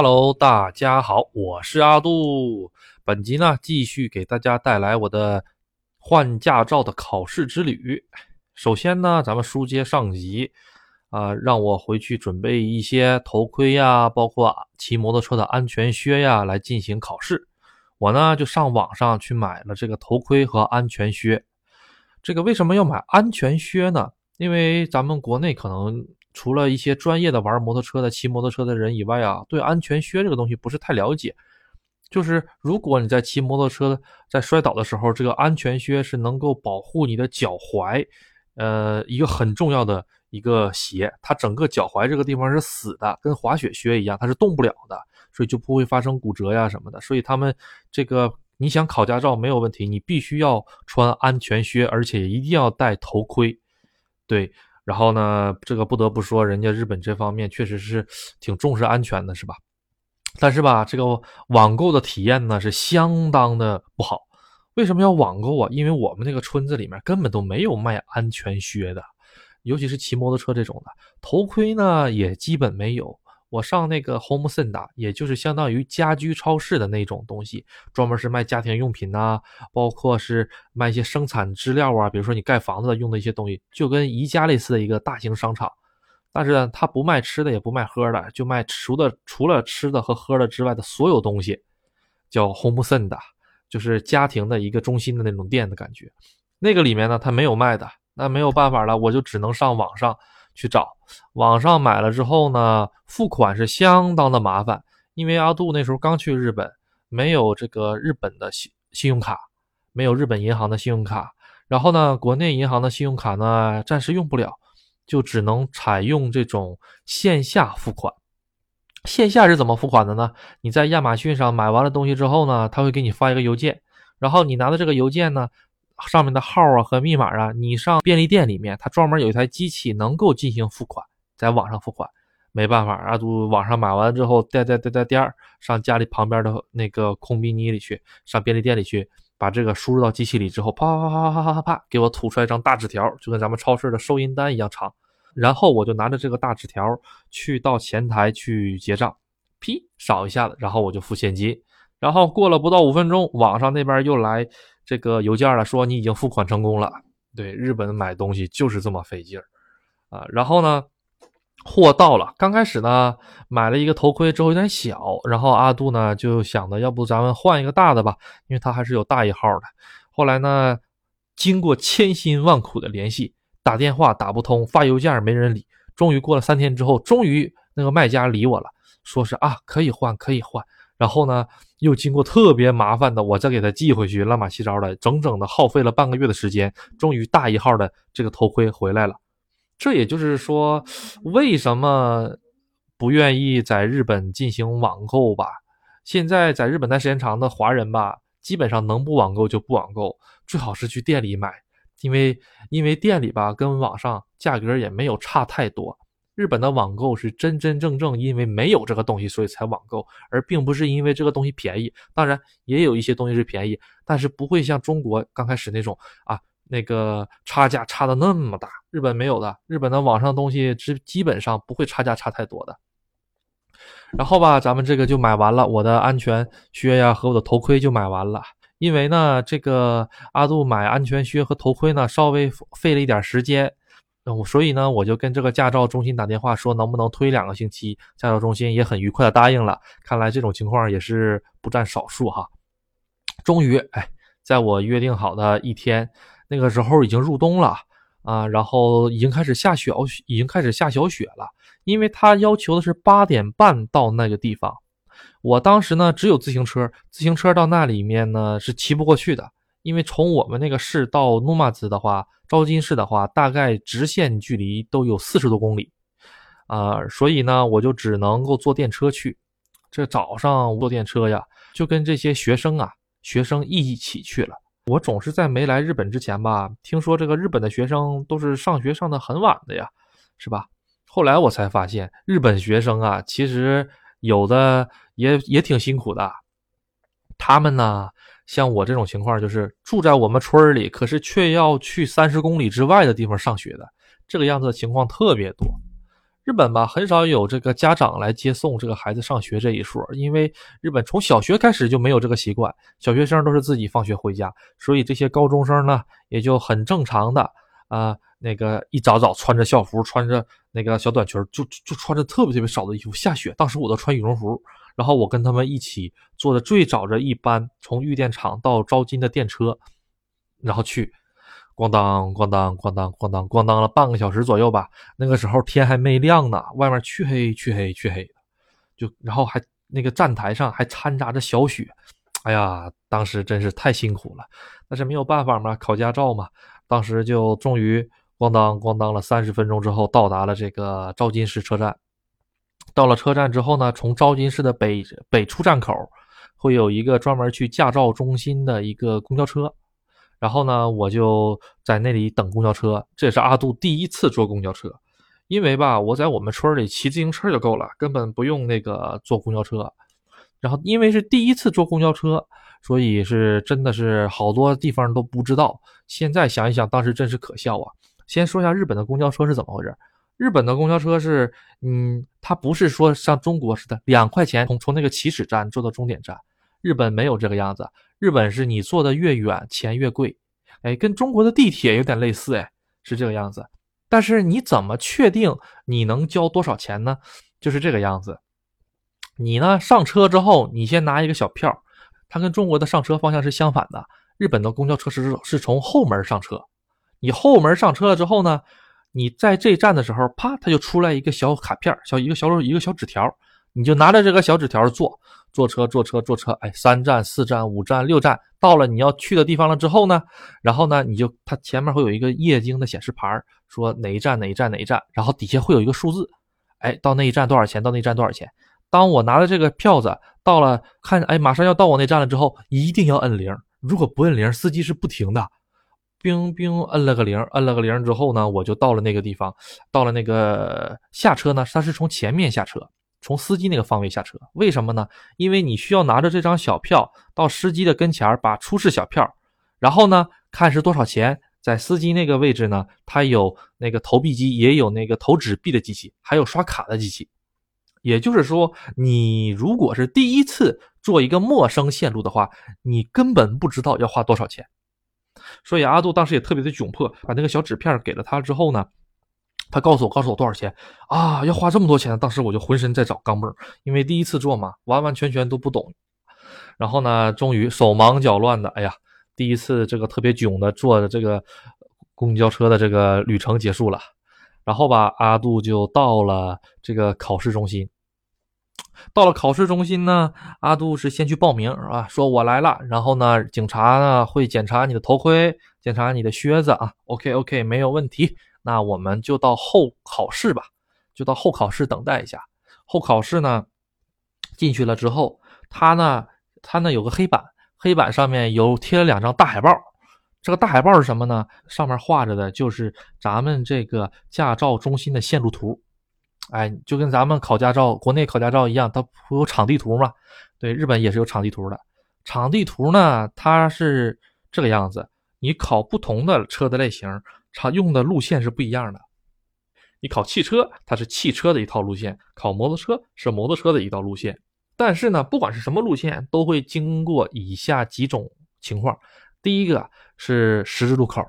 Hello，大家好，我是阿杜。本集呢，继续给大家带来我的换驾照的考试之旅。首先呢，咱们书接上集，啊，让我回去准备一些头盔呀，包括骑摩托车的安全靴呀，来进行考试。我呢，就上网上去买了这个头盔和安全靴。这个为什么要买安全靴呢？因为咱们国内可能。除了一些专业的玩摩托车的、骑摩托车的人以外啊，对安全靴这个东西不是太了解。就是如果你在骑摩托车在摔倒的时候，这个安全靴是能够保护你的脚踝，呃，一个很重要的一个鞋。它整个脚踝这个地方是死的，跟滑雪靴一样，它是动不了的，所以就不会发生骨折呀什么的。所以他们这个你想考驾照没有问题，你必须要穿安全靴，而且一定要戴头盔。对。然后呢，这个不得不说，人家日本这方面确实是挺重视安全的，是吧？但是吧，这个网购的体验呢是相当的不好。为什么要网购啊？因为我们那个村子里面根本都没有卖安全靴的，尤其是骑摩托车这种的，头盔呢也基本没有。我上那个 Home Center，也就是相当于家居超市的那种东西，专门是卖家庭用品呐，包括是卖一些生产资料啊，比如说你盖房子用的一些东西，就跟宜家类似的一个大型商场。但是呢，它不卖吃的，也不卖喝的，就卖除了除了吃的和喝的之外的所有东西，叫 Home Center，就是家庭的一个中心的那种店的感觉。那个里面呢，它没有卖的，那没有办法了，我就只能上网上。去找网上买了之后呢，付款是相当的麻烦，因为阿杜那时候刚去日本，没有这个日本的信信用卡，没有日本银行的信用卡，然后呢，国内银行的信用卡呢暂时用不了，就只能采用这种线下付款。线下是怎么付款的呢？你在亚马逊上买完了东西之后呢，他会给你发一个邮件，然后你拿的这个邮件呢。上面的号啊和密码啊，你上便利店里面，它专门有一台机器能够进行付款，在网上付款，没办法，阿杜网上买完之后，带带带带颠上家里旁边的那个空比尼里去，上便利店里去，把这个输入到机器里之后，啪啪啪啪啪啪啪，给我吐出来一张大纸条，就跟咱们超市的收银单一样长，然后我就拿着这个大纸条去到前台去结账，噼扫一下子，然后我就付现金，然后过了不到五分钟，网上那边又来。这个邮件了，说你已经付款成功了。对，日本买东西就是这么费劲儿啊。然后呢，货到了，刚开始呢买了一个头盔之后有点小，然后阿杜呢就想着，要不咱们换一个大的吧，因为它还是有大一号的。后来呢，经过千辛万苦的联系，打电话打不通，发邮件没人理，终于过了三天之后，终于那个卖家理我了，说是啊可以换，可以换。然后呢，又经过特别麻烦的，我再给他寄回去，乱码七糟的，整整的耗费了半个月的时间，终于大一号的这个头盔回来了。这也就是说，为什么不愿意在日本进行网购吧？现在在日本待时间长的华人吧，基本上能不网购就不网购，最好是去店里买，因为因为店里吧跟网上价格也没有差太多。日本的网购是真真正正因为没有这个东西，所以才网购，而并不是因为这个东西便宜。当然，也有一些东西是便宜，但是不会像中国刚开始那种啊，那个差价差的那么大。日本没有的，日本的网上东西基基本上不会差价差太多的。然后吧，咱们这个就买完了，我的安全靴呀和我的头盔就买完了。因为呢，这个阿杜买安全靴和头盔呢，稍微费了一点时间。所以呢，我就跟这个驾照中心打电话说，能不能推两个星期？驾照中心也很愉快的答应了。看来这种情况也是不占少数哈。终于，哎，在我约定好的一天，那个时候已经入冬了啊，然后已经开始下雪，已经开始下小雪了。因为他要求的是八点半到那个地方，我当时呢只有自行车，自行车到那里面呢是骑不过去的。因为从我们那个市到努马兹的话，昭金市的话，大概直线距离都有四十多公里，啊，所以呢，我就只能够坐电车去。这早上坐电车呀，就跟这些学生啊，学生一起去了。我总是在没来日本之前吧，听说这个日本的学生都是上学上的很晚的呀，是吧？后来我才发现，日本学生啊，其实有的也也挺辛苦的，他们呢。像我这种情况，就是住在我们村里，可是却要去三十公里之外的地方上学的，这个样子的情况特别多。日本吧，很少有这个家长来接送这个孩子上学这一说，因为日本从小学开始就没有这个习惯，小学生都是自己放学回家，所以这些高中生呢，也就很正常的啊，那个一早早穿着校服，穿着那个小短裙，就就穿着特别特别少的衣服下雪。当时我都穿羽绒服，然后我跟他们一起坐的最早的一班从玉电厂到招金的电车，然后去。咣当咣当咣当咣当咣当了半个小时左右吧，那个时候天还没亮呢，外面黢黑黢黑黢黑的，就然后还那个站台上还掺杂着小雪，哎呀，当时真是太辛苦了，但是没有办法嘛，考驾照嘛，当时就终于咣当咣当了三十分钟之后到达了这个招金市车站。到了车站之后呢，从招金市的北北出站口会有一个专门去驾照中心的一个公交车。然后呢，我就在那里等公交车。这也是阿杜第一次坐公交车，因为吧，我在我们村里骑自行车就够了，根本不用那个坐公交车。然后因为是第一次坐公交车，所以是真的是好多地方都不知道。现在想一想，当时真是可笑啊！先说一下日本的公交车是怎么回事。日本的公交车是，嗯，它不是说像中国似的两块钱从从那个起始站坐到终点站，日本没有这个样子。日本是你坐的越远，钱越贵，哎，跟中国的地铁有点类似，哎，是这个样子。但是你怎么确定你能交多少钱呢？就是这个样子。你呢上车之后，你先拿一个小票，它跟中国的上车方向是相反的。日本的公交车是是从后门上车，你后门上车了之后呢，你在这站的时候，啪，它就出来一个小卡片，小一个小一个小纸条，你就拿着这个小纸条坐。坐车，坐车，坐车，哎，三站、四站、五站、六站，到了你要去的地方了之后呢，然后呢，你就它前面会有一个液晶的显示牌，说哪一站哪一站哪一站，然后底下会有一个数字，哎，到那一站多少钱？到那一站多少钱？当我拿着这个票子到了，看，哎，马上要到我那站了之后，一定要摁铃，如果不摁铃，司机是不停的，冰冰摁了个铃，摁了个铃之后呢，我就到了那个地方，到了那个下车呢，他是从前面下车。从司机那个方位下车，为什么呢？因为你需要拿着这张小票到司机的跟前把出示小票，然后呢看是多少钱。在司机那个位置呢，他有那个投币机，也有那个投纸币的机器，还有刷卡的机器。也就是说，你如果是第一次做一个陌生线路的话，你根本不知道要花多少钱。所以阿杜当时也特别的窘迫，把那个小纸片给了他之后呢。他告诉我，告诉我多少钱啊？要花这么多钱？当时我就浑身在找钢镚，因为第一次做嘛，完完全全都不懂。然后呢，终于手忙脚乱的，哎呀，第一次这个特别囧的坐的这个公交车的这个旅程结束了。然后吧，阿杜就到了这个考试中心。到了考试中心呢，阿杜是先去报名啊，说我来了。然后呢，警察呢会检查你的头盔，检查你的靴子啊。OK OK，没有问题。那我们就到后考试吧，就到后考试等待一下。后考试呢，进去了之后，他呢，他呢有个黑板，黑板上面有贴了两张大海报。这个大海报是什么呢？上面画着的就是咱们这个驾照中心的线路图。哎，就跟咱们考驾照、国内考驾照一样，它不有场地图吗？对，日本也是有场地图的。场地图呢，它是这个样子。你考不同的车的类型。它用的路线是不一样的。你考汽车，它是汽车的一套路线；考摩托车是摩托车的一道路线。但是呢，不管是什么路线，都会经过以下几种情况：第一个是十字路口；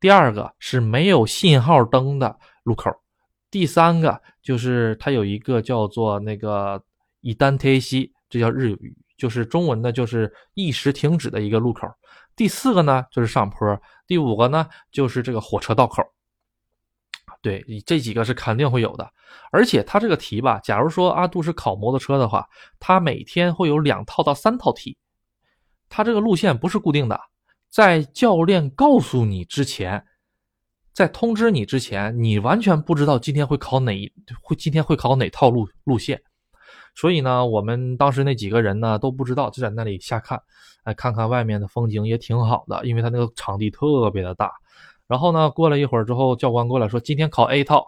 第二个是没有信号灯的路口；第三个就是它有一个叫做那个以单贴西，这叫日语，就是中文的，就是一时停止的一个路口。第四个呢，就是上坡；第五个呢，就是这个火车道口。对，这几个是肯定会有的。而且他这个题吧，假如说阿杜是考摩托车的话，他每天会有两套到三套题。他这个路线不是固定的，在教练告诉你之前，在通知你之前，你完全不知道今天会考哪会今天会考哪套路路线。所以呢，我们当时那几个人呢都不知道，就在那里瞎看，哎，看看外面的风景也挺好的，因为他那个场地特别的大。然后呢，过了一会儿之后，教官过来说今天考 A 套，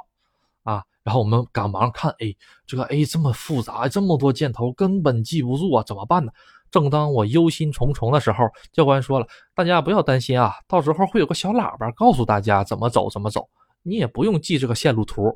啊，然后我们赶忙看 A，这个 A 这么复杂，这么多箭头，根本记不住啊，怎么办呢？正当我忧心忡忡的时候，教官说了，大家不要担心啊，到时候会有个小喇叭告诉大家怎么走，怎么走，你也不用记这个线路图。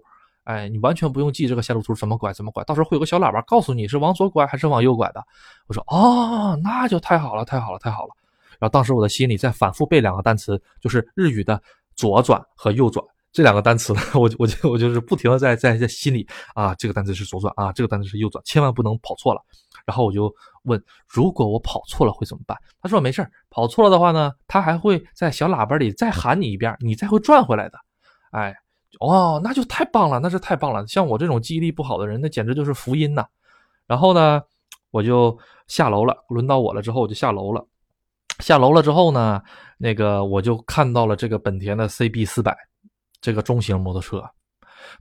哎，你完全不用记这个线路图怎么拐怎么拐，到时候会有个小喇叭告诉你是往左拐还是往右拐的。我说哦，那就太好了，太好了，太好了。然后当时我的心里在反复背两个单词，就是日语的左转和右转这两个单词，我我就我就是不停的在在在心里啊，这个单词是左转啊，这个单词是右转，千万不能跑错了。然后我就问，如果我跑错了会怎么办？他说没事儿跑错了的话呢，他还会在小喇叭里再喊你一遍，你再会转回来的。哎。哦，那就太棒了，那是太棒了。像我这种记忆力不好的人，那简直就是福音呐。然后呢，我就下楼了，轮到我了之后，我就下楼了。下楼了之后呢，那个我就看到了这个本田的 CB 四百这个中型摩托车。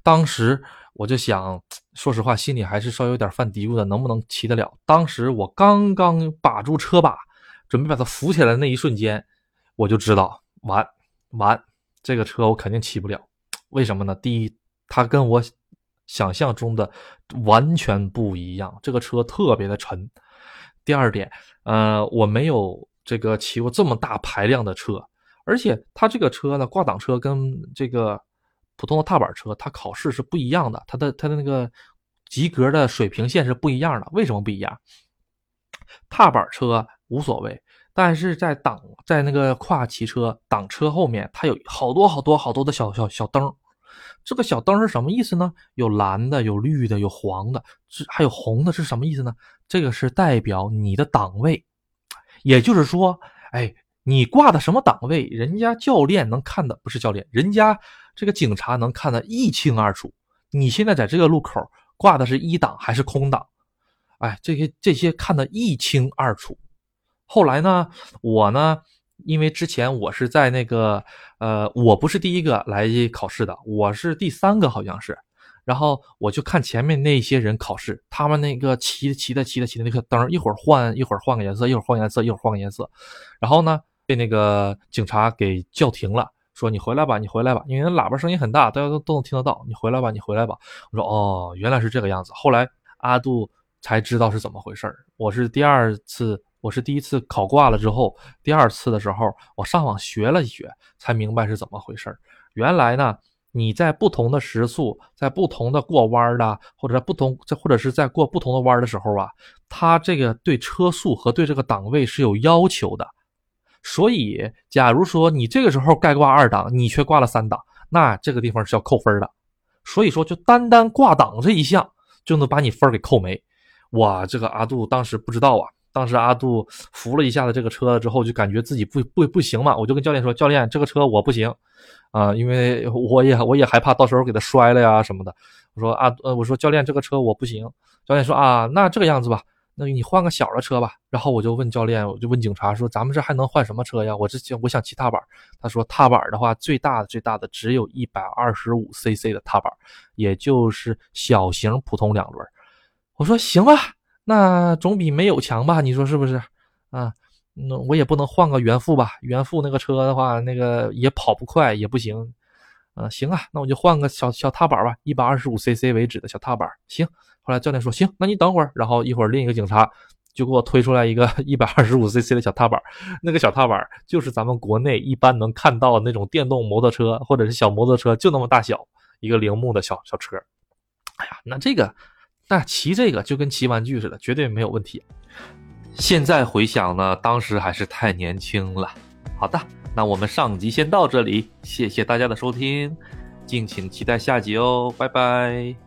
当时我就想说实话，心里还是稍微有点犯嘀咕的，能不能骑得了？当时我刚刚把住车把，准备把它扶起来的那一瞬间，我就知道完完，这个车我肯定骑不了。为什么呢？第一，它跟我想象中的完全不一样，这个车特别的沉。第二点，呃，我没有这个骑过这么大排量的车，而且它这个车呢，挂挡车跟这个普通的踏板车，它考试是不一样的，它的它的那个及格的水平线是不一样的。为什么不一样？踏板车无所谓。但是在挡在那个跨骑车挡车后面，它有好多好多好多的小小小灯，这个小灯是什么意思呢？有蓝的，有绿的，有黄的，这还有红的，是什么意思呢？这个是代表你的档位，也就是说，哎，你挂的什么档位，人家教练能看的，不是教练，人家这个警察能看得一清二楚。你现在在这个路口挂的是一档还是空档？哎，这些这些看得一清二楚。后来呢，我呢，因为之前我是在那个，呃，我不是第一个来考试的，我是第三个，好像是。然后我就看前面那些人考试，他们那个骑骑的骑的骑的那个灯，一会儿换一会儿换个颜色，一会儿换颜色，一会儿换个颜色。然后呢，被那个警察给叫停了，说你回来吧，你回来吧，因为喇叭声音很大，大家都都能听得到。你回来吧，你回来吧。我说哦，原来是这个样子。后来阿杜才知道是怎么回事我是第二次。我是第一次考挂了之后，第二次的时候，我上网学了一学，才明白是怎么回事原来呢，你在不同的时速，在不同的过弯的，或者在不同，或者是在过不同的弯的时候啊，它这个对车速和对这个档位是有要求的。所以，假如说你这个时候该挂二档，你却挂了三档，那这个地方是要扣分的。所以说，就单单挂档这一项，就能把你分给扣没。哇，这个阿杜当时不知道啊。当时阿杜扶了一下子这个车之后，就感觉自己不不不行嘛，我就跟教练说：“教练，这个车我不行啊，因为我也我也害怕到时候给他摔了呀什么的。”我说：“啊，呃，我说教练，这个车我不行。”教练说：“啊，那这个样子吧，那你换个小的车吧。”然后我就问教练，我就问警察说：“咱们这还能换什么车呀？我这我想骑踏板。”他说：“踏板的话，最大的最大的只有一百二十五 cc 的踏板，也就是小型普通两轮。”我说：“行吧。”那总比没有强吧？你说是不是？啊，那我也不能换个原副吧？原副那个车的话，那个也跑不快，也不行。啊，行啊，那我就换个小小踏板吧，一百二十五 cc 为止的小踏板。行。后来教练说行，那你等会儿。然后一会儿另一个警察就给我推出来一个一百二十五 cc 的小踏板，那个小踏板就是咱们国内一般能看到的那种电动摩托车或者是小摩托车，就那么大小一个铃木的小小车。哎呀，那这个。那骑这个就跟骑玩具似的，绝对没有问题。现在回想呢，当时还是太年轻了。好的，那我们上集先到这里，谢谢大家的收听，敬请期待下集哦，拜拜。